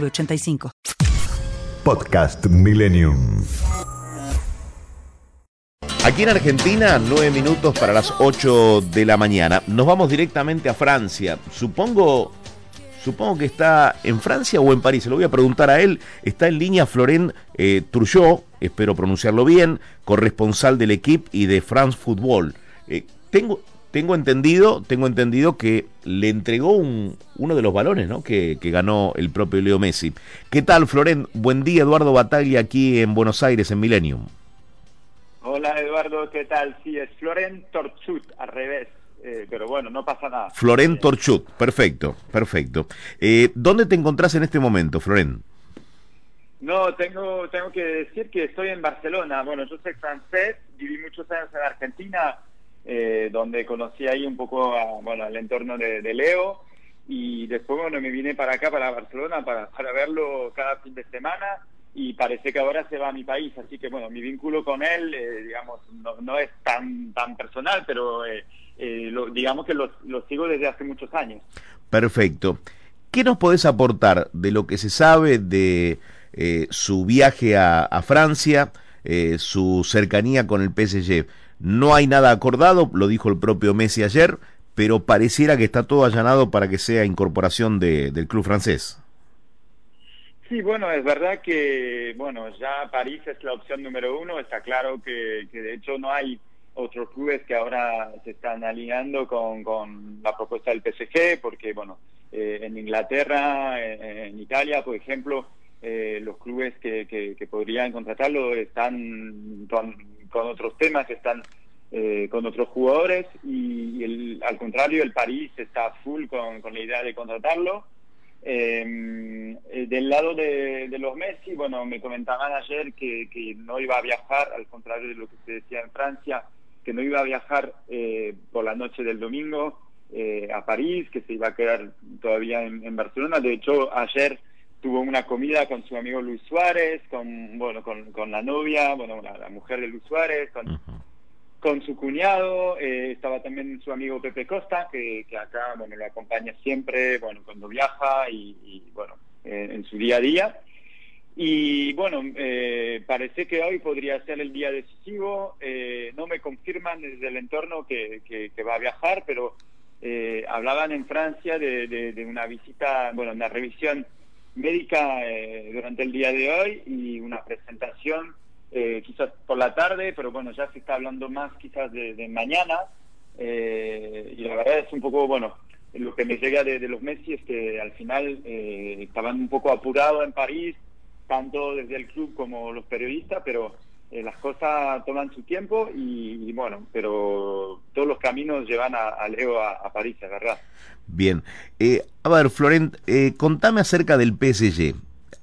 906985. Podcast Millennium. Aquí en Argentina, nueve minutos para las 8 de la mañana. Nos vamos directamente a Francia. Supongo, supongo que está en Francia o en París. Se lo voy a preguntar a él. Está en línea Florent eh, espero pronunciarlo bien, corresponsal del equipo y de France Football. Eh, tengo, tengo entendido, tengo entendido que le entregó un, uno de los balones ¿no? que, que, ganó el propio Leo Messi. ¿Qué tal, Florent? Buen día, Eduardo Bataglia, aquí en Buenos Aires, en Millennium. Hola, Eduardo, ¿qué tal? Sí, es Florent Torchut, al revés. Eh, pero bueno, no pasa nada. Florent Torchut, perfecto, perfecto. Eh, ¿Dónde te encontrás en este momento, Florent? No, tengo, tengo que decir que estoy en Barcelona. Bueno, yo soy francés, viví muchos años en Argentina, eh, donde conocí ahí un poco a, bueno, el entorno de, Leo y después bueno, me vine para acá, para Barcelona, para, para verlo cada fin de semana y parece que ahora se va a mi país, así que bueno, mi vínculo con él, eh, digamos, no, no, es tan, tan personal, pero eh, digamos que lo, lo sigo desde hace muchos años. Perfecto. ¿Qué nos podés aportar de lo que se sabe de su viaje a, a Francia, su cercanía con el PSG? No hay nada acordado, lo dijo el propio Messi ayer, pero pareciera que está todo allanado para que sea incorporación de, del club francés. Sí, bueno, es verdad que, bueno, ya París es la opción número uno, está claro que, de hecho no hay otros clubes que ahora se están alineando con, con la propuesta del PSG, porque, bueno, eh, en Inglaterra, en, Italia, por ejemplo, eh, los clubes que, que, que, podrían contratarlo están con, con otros temas, están eh, con otros jugadores y, el, al contrario el París está full con, con la idea de contratarlo. Eh, eh, del lado de, los Messi, bueno, me comentaban ayer que, no iba a viajar, al contrario de lo que se decía en Francia, que no iba a viajar eh, por la noche del domingo eh, a París, que se iba a quedar todavía en, Barcelona. De hecho, ayer tuvo una comida con su amigo Luis Suárez, con bueno con, la novia, bueno la, mujer de Luis Suárez, con, con su cuñado, eh, estaba también su amigo Pepe Costa, que, acá bueno le acompaña siempre, bueno cuando viaja y, bueno eh, en su día a día. Y bueno, eh, parece que hoy podría ser el día decisivo. Eh, no me confirman desde el entorno que, va a viajar, pero eh, hablaban en Francia de, de, de, una visita, bueno, una revisión médica eh, durante el día de hoy y una presentación eh, quizás por la tarde, pero bueno, ya se está hablando más quizás de, mañana eh, y la verdad es un poco, bueno, lo que me llega de, los Messi es que al final eh, estaban un poco apurados en París, tanto desde el club como los periodistas, pero eh, las cosas toman su tiempo y, bueno, pero todos los caminos llevan a, Leo a, a, París, es verdad. Bien. Eh, a ver, Florent, eh, contame acerca del PSG.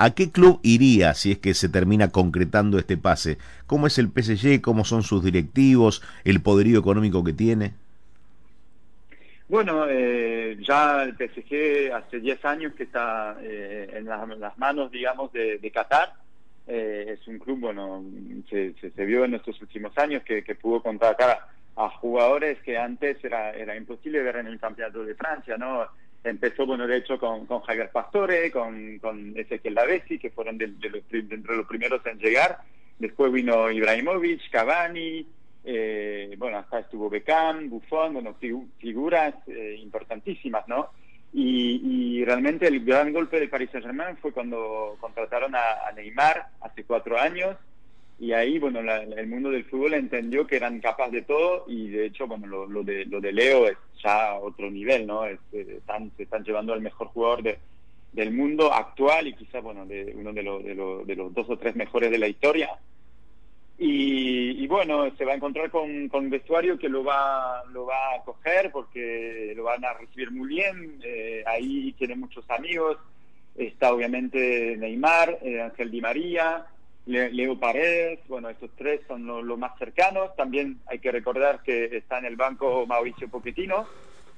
¿A qué club iría si es que se termina concretando este pase? ¿Cómo es el PSG? ¿Cómo son sus directivos? ¿El poderío económico que tiene? Bueno, eh, ya el PSG hace 10 años que está eh, en, la, en, las manos, digamos, de, Qatar. Eh, es un club, bueno, se, se, se, vio en estos últimos años que, que pudo contratar a, a, jugadores que antes era, era imposible ver en el campeonato de Francia, ¿no? Empezó, bueno, de hecho, con, con Javier Pastore, con, con Ezequiel Lavesi, que fueron de, de los, de los primeros en llegar. Después vino Ibrahimovic, Cavani, eh, bueno, hasta estuvo Beckham, Buffon, bueno, figuras eh, importantísimas, ¿no? Y, y, realmente el gran golpe del Paris Saint-Germain fue cuando contrataron a, a, Neymar hace cuatro años y ahí, bueno, la, el mundo del fútbol entendió que eran capaces de todo y de hecho, bueno, lo, lo, de, lo de Leo es ya otro nivel, ¿no? Es, están, se están llevando al mejor jugador de, del mundo actual y quizá, bueno, de uno de, lo, de, lo, de los dos o tres mejores de la historia. Y, y, bueno, se va a encontrar con, con vestuario que lo va, lo va a coger porque lo van a recibir muy bien. Eh, ahí tiene muchos amigos. está obviamente Neymar, eh, Ángel Di María, Leo Paredes, bueno, estos tres son los más cercanos. También hay que recordar que está en el banco Mauricio Pochettino,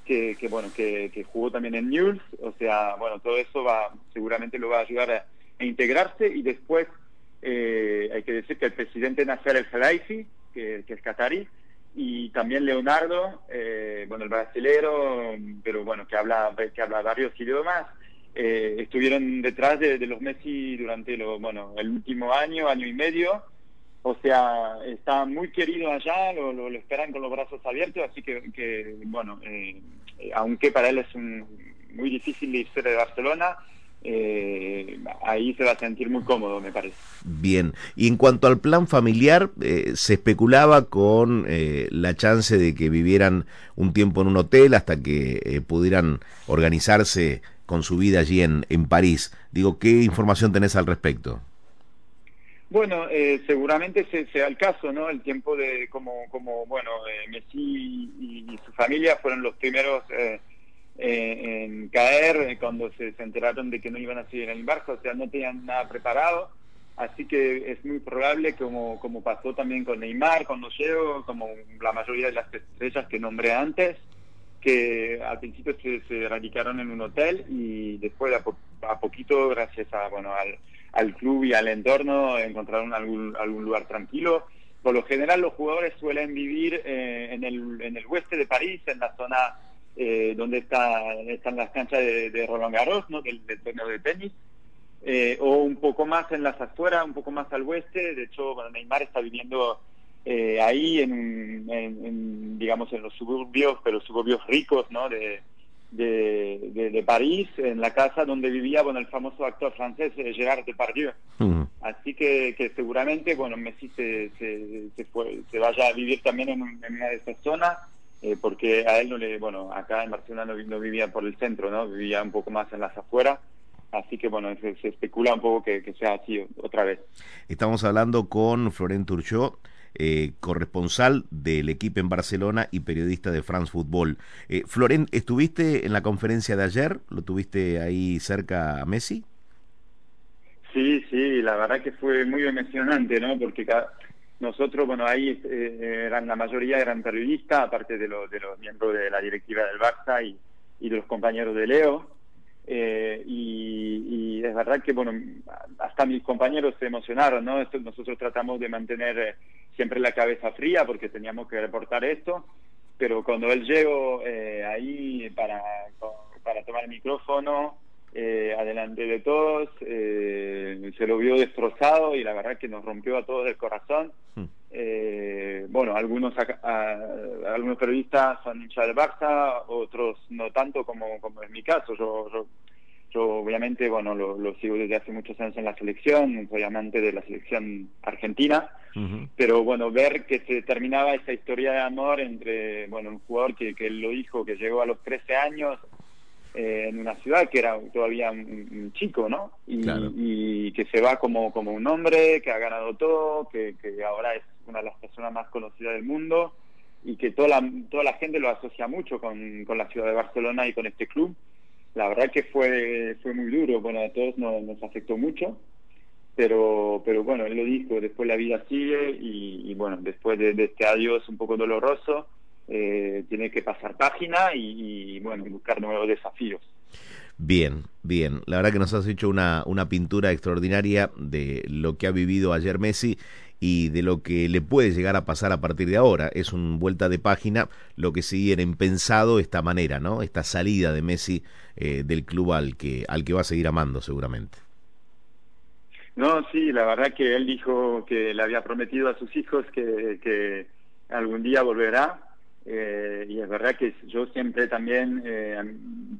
que, bueno, que, jugó también en News, o sea, bueno, todo eso va, seguramente lo va a ayudar a, integrarse y después eh, hay que decir que el presidente Nasser El Khelaifi, que, es qatarí, y también Leonardo, eh, bueno, el brasilero, pero bueno, que habla, que habla varios idiomas, eh, estuvieron detrás de, los Messi durante lo, bueno, el último año, año y medio. O sea, está muy querido allá, lo, lo, esperan con los brazos abiertos, así que, bueno, eh, aunque para él es muy difícil irse de Barcelona, eh, ahí se va a sentir muy cómodo, me parece. Bien, y en cuanto al plan familiar, se especulaba con la chance de que vivieran un tiempo en un hotel hasta que pudieran organizarse con su vida allí en, en París. Digo, ¿qué información tenés al respecto? Bueno, eh, seguramente sea el caso, ¿no? El tiempo de como, como bueno, eh, Messi y, su familia fueron los primeros eh, en caer cuando se, enteraron de que no iban a seguir en el barco, o sea, no tenían nada preparado. Así que es muy probable, como, como pasó también con Neymar, con Leo, como la mayoría de las estrellas que nombré antes, que al principio se, radicaron en un hotel y después a, poquito, gracias a, bueno, al, club y al entorno, encontraron algún, algún lugar tranquilo. Por lo general los jugadores suelen vivir eh, en, el, en el oeste de París, en la zona eh, donde está, están las canchas de, Roland Garros, ¿no? del, torneo de tenis, eh, o un poco más en las afueras, un poco más al oeste. De hecho, Neymar está viviendo eh, ahí en, digamos en los suburbios pero suburbios ricos no de, de, París en la casa donde vivía bueno el famoso actor francés eh, Gérard Depardieu. Así que, que, seguramente bueno Messi se, se, se, fue, se vaya a vivir también en, una de esas zonas eh, porque a él no le bueno acá en Barcelona no, vivía por el centro no vivía un poco más en las afueras. Así que bueno, se, especula un poco que, que, sea así otra vez. Estamos hablando con Florent Turchot, eh, corresponsal del equipo en Barcelona y periodista de France Football. Eh, Florent, ¿estuviste en la conferencia de ayer? ¿Lo tuviste ahí cerca a Messi? Sí, sí, la verdad que fue muy emocionante, ¿no? Porque nosotros, bueno, ahí eh, eran la mayoría eran periodistas, aparte de, los de los miembros de la directiva del Barça y, de los compañeros de Leo. Eh, y, es verdad que, bueno, hasta mis compañeros se emocionaron, ¿no? nosotros tratamos de mantener eh, siempre la cabeza fría porque teníamos que reportar esto, pero cuando él llegó eh, ahí para, para tomar el micrófono, eh, adelante de todos, eh, se lo vio destrozado y la verdad que nos rompió a todos el corazón. Hmm. Eh, bueno, algunos algunos periodistas son hinchas del Barça, otros no tanto como, como en mi caso. Yo, yo, obviamente, bueno, lo, sigo desde hace muchos años en la selección, soy amante de la selección argentina, pero bueno, ver que se terminaba esa historia de amor entre, bueno, un jugador que, que lo dijo, que llegó a los 13 años, eh, en una ciudad que era todavía un, chico, ¿no? Y, que se va como, como un hombre, que ha ganado todo, que, ahora es una de las personas más conocidas del mundo y que toda la, toda la gente lo asocia mucho con, con la ciudad de Barcelona y con este club. La verdad que fue, fue muy duro, bueno, a todos nos, nos afectó mucho, pero, pero bueno, él lo dijo, después la vida sigue y, bueno, después de, este adiós un poco doloroso, eh, tiene que pasar página y, bueno, buscar nuevos desafíos. Bien, bien. La verdad que nos has hecho una, una pintura extraordinaria de lo que ha vivido ayer Messi y de lo que le puede llegar a pasar a partir de ahora. Es un vuelta de página lo que siguen pensado esta manera, ¿no? Esta salida de Messi eh, del club al que, al que va a seguir amando seguramente. No, sí, la verdad que él dijo que le había prometido a sus hijos que, que algún día volverá eh, y es verdad que yo siempre también eh,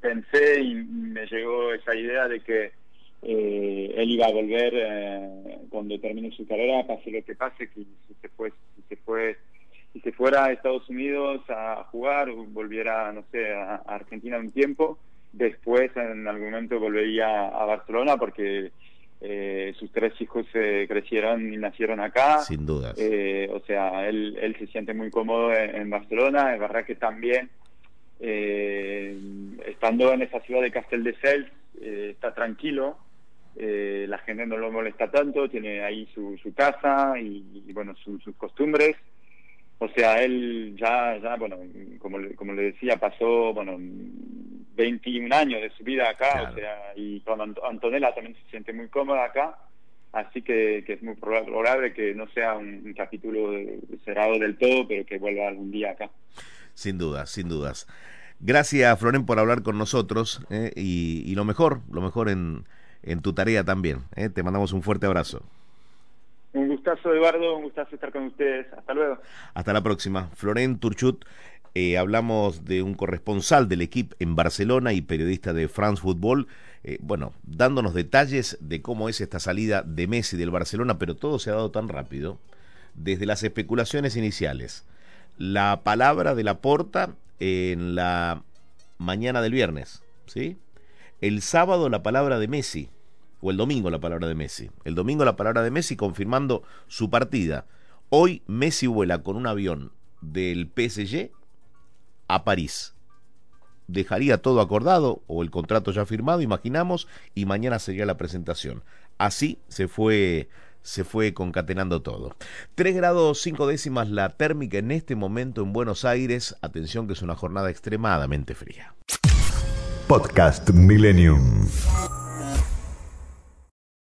pensé y me llegó esa idea de que eh, él iba a volver cuando termine su carrera, pase lo que pase, que si se fue, si se fue, si se fuera a Estados Unidos a jugar, volviera, no sé, a, Argentina un tiempo, después en algún momento volvería a Barcelona porque eh, sus tres hijos se crecieron y nacieron acá. Sin duda. Eh, o sea, él, él se siente muy cómodo en, Barcelona. Es verdad que también, eh, estando en esa ciudad de Castel de Cels, eh, está tranquilo, eh, la gente no lo molesta tanto, tiene ahí su, su casa y, bueno, sus costumbres. O sea, él ya, ya bueno, como, como le decía, pasó, bueno, 21 años de su vida acá, o sea, y con Antonella también se siente muy cómoda acá, así que, que es muy probable que no sea un, capítulo cerrado del todo, pero que vuelva algún día acá. Sin dudas, sin dudas. Gracias, Floren, por hablar con nosotros eh, y, y, lo mejor, lo mejor en, en tu tarea también. Eh. Te mandamos un fuerte abrazo. Un gustazo, Eduardo, un gustazo estar con ustedes. Hasta luego. Hasta la próxima. Floren Turchut, eh, hablamos de un corresponsal del equipo en Barcelona y periodista de France Football, eh, bueno, dándonos detalles de cómo es esta salida de Messi del Barcelona, pero todo se ha dado tan rápido, desde las especulaciones iniciales, la palabra de la porta en la mañana del viernes, ¿sí? El sábado la palabra de Messi, o el domingo la palabra de Messi. El domingo la palabra de Messi confirmando su partida. Hoy Messi vuela con un avión del PSG a París. Dejaría todo acordado o el contrato ya firmado, imaginamos, y mañana sería la presentación. Así se fue se fue concatenando todo. 3 grados 5 décimas la térmica en este momento en Buenos Aires. Atención que es una jornada extremadamente fría. Podcast Millennium.